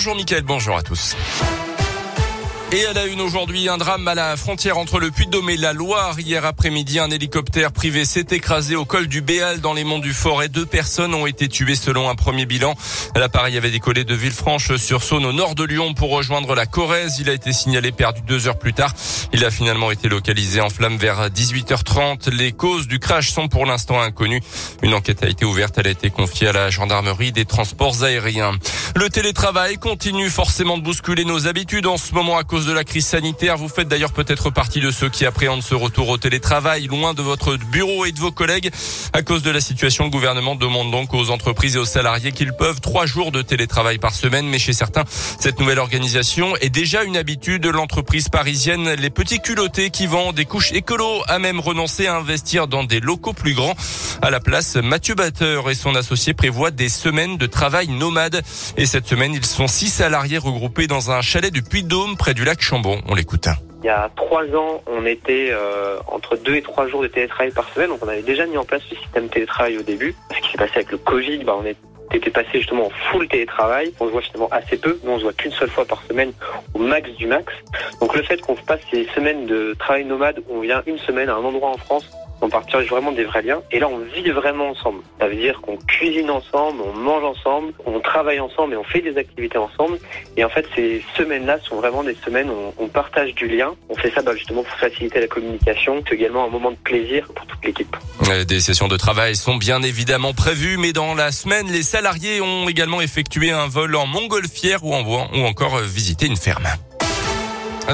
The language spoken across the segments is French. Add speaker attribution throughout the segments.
Speaker 1: Bonjour Mickaël, bonjour à tous. Et à la une aujourd'hui, un drame à la frontière entre le Puy-de-Dôme et la Loire. Hier après-midi, un hélicoptère privé s'est écrasé au col du Béal dans les monts du Forêt. Deux personnes ont été tuées selon un premier bilan. L'appareil avait décollé de Villefranche-sur-Saône au nord de Lyon pour rejoindre la Corrèze. Il a été signalé perdu deux heures plus tard. Il a finalement été localisé en flamme vers 18h30. Les causes du crash sont pour l'instant inconnues. Une enquête a été ouverte. Elle a été confiée à la gendarmerie des transports aériens. Le télétravail continue forcément de bousculer nos habitudes en ce moment à cause de la crise sanitaire. Vous faites d'ailleurs peut-être partie de ceux qui appréhendent ce retour au télétravail loin de votre bureau et de vos collègues. À cause de la situation, le gouvernement demande donc aux entreprises et aux salariés qu'ils peuvent trois jours de télétravail par semaine. Mais chez certains, cette nouvelle organisation est déjà une habitude. de L'entreprise parisienne, les petits culottés qui vendent des couches écolo, a même renoncé à investir dans des locaux plus grands. À la place, Mathieu Batteur et son associé prévoient des semaines de travail nomade. Cette semaine, ils sont six salariés regroupés dans un chalet du Puy-de-Dôme près du lac Chambon. On l'écoute.
Speaker 2: Il y a trois ans, on était euh, entre deux et trois jours de télétravail par semaine, donc on avait déjà mis en place le système télétravail au début. Ce qui s'est passé avec le Covid, bah, on était passé justement en full télétravail. On se voit finalement assez peu. Nous, on se voit qu'une seule fois par semaine au max du max. Donc le fait qu'on passe ces semaines de travail nomade on vient une semaine à un endroit en France on partage vraiment des vrais liens. Et là, on vit vraiment ensemble. Ça veut dire qu'on cuisine ensemble, on mange ensemble, on travaille ensemble et on fait des activités ensemble. Et en fait, ces semaines-là sont vraiment des semaines où on partage du lien. On fait ça bah, justement pour faciliter la communication. C'est également un moment de plaisir pour toute l'équipe.
Speaker 1: Des sessions de travail sont bien évidemment prévues, mais dans la semaine, les salariés ont également effectué un vol en montgolfière ou, en, ou encore visité une ferme.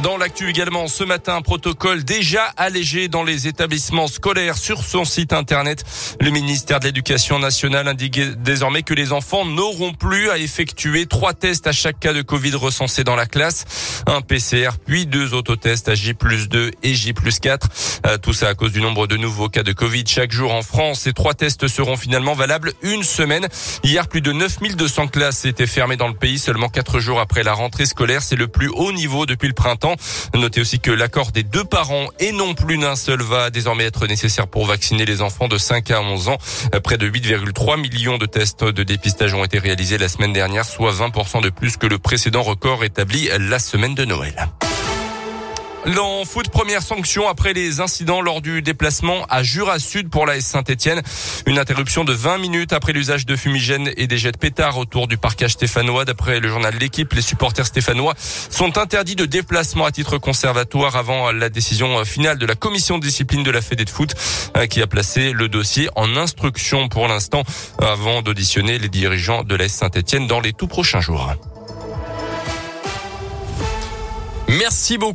Speaker 1: Dans l'actu également, ce matin, protocole déjà allégé dans les établissements scolaires sur son site internet. Le ministère de l'Éducation nationale indique désormais que les enfants n'auront plus à effectuer trois tests à chaque cas de Covid recensé dans la classe. Un PCR, puis deux autotests à J plus 2 et J plus 4. Euh, tout ça à cause du nombre de nouveaux cas de Covid chaque jour en France. Ces trois tests seront finalement valables une semaine. Hier, plus de 9200 classes étaient fermées dans le pays seulement quatre jours après la rentrée scolaire. C'est le plus haut niveau depuis le printemps. Notez aussi que l'accord des deux parents et non plus d'un seul va désormais être nécessaire pour vacciner les enfants de 5 à 11 ans. Près de 8,3 millions de tests de dépistage ont été réalisés la semaine dernière, soit 20% de plus que le précédent record établi la semaine de Noël. L'en foot, première sanction après les incidents lors du déplacement à Jura Sud pour la Saint-Etienne. Une interruption de 20 minutes après l'usage de fumigènes et des jets de pétards autour du parcage stéphanois. D'après le journal L'équipe, les supporters stéphanois sont interdits de déplacement à titre conservatoire avant la décision finale de la commission de discipline de la Fédé de foot euh, qui a placé le dossier en instruction pour l'instant avant d'auditionner les dirigeants de la Saint-Etienne dans les tout prochains jours. Merci beaucoup.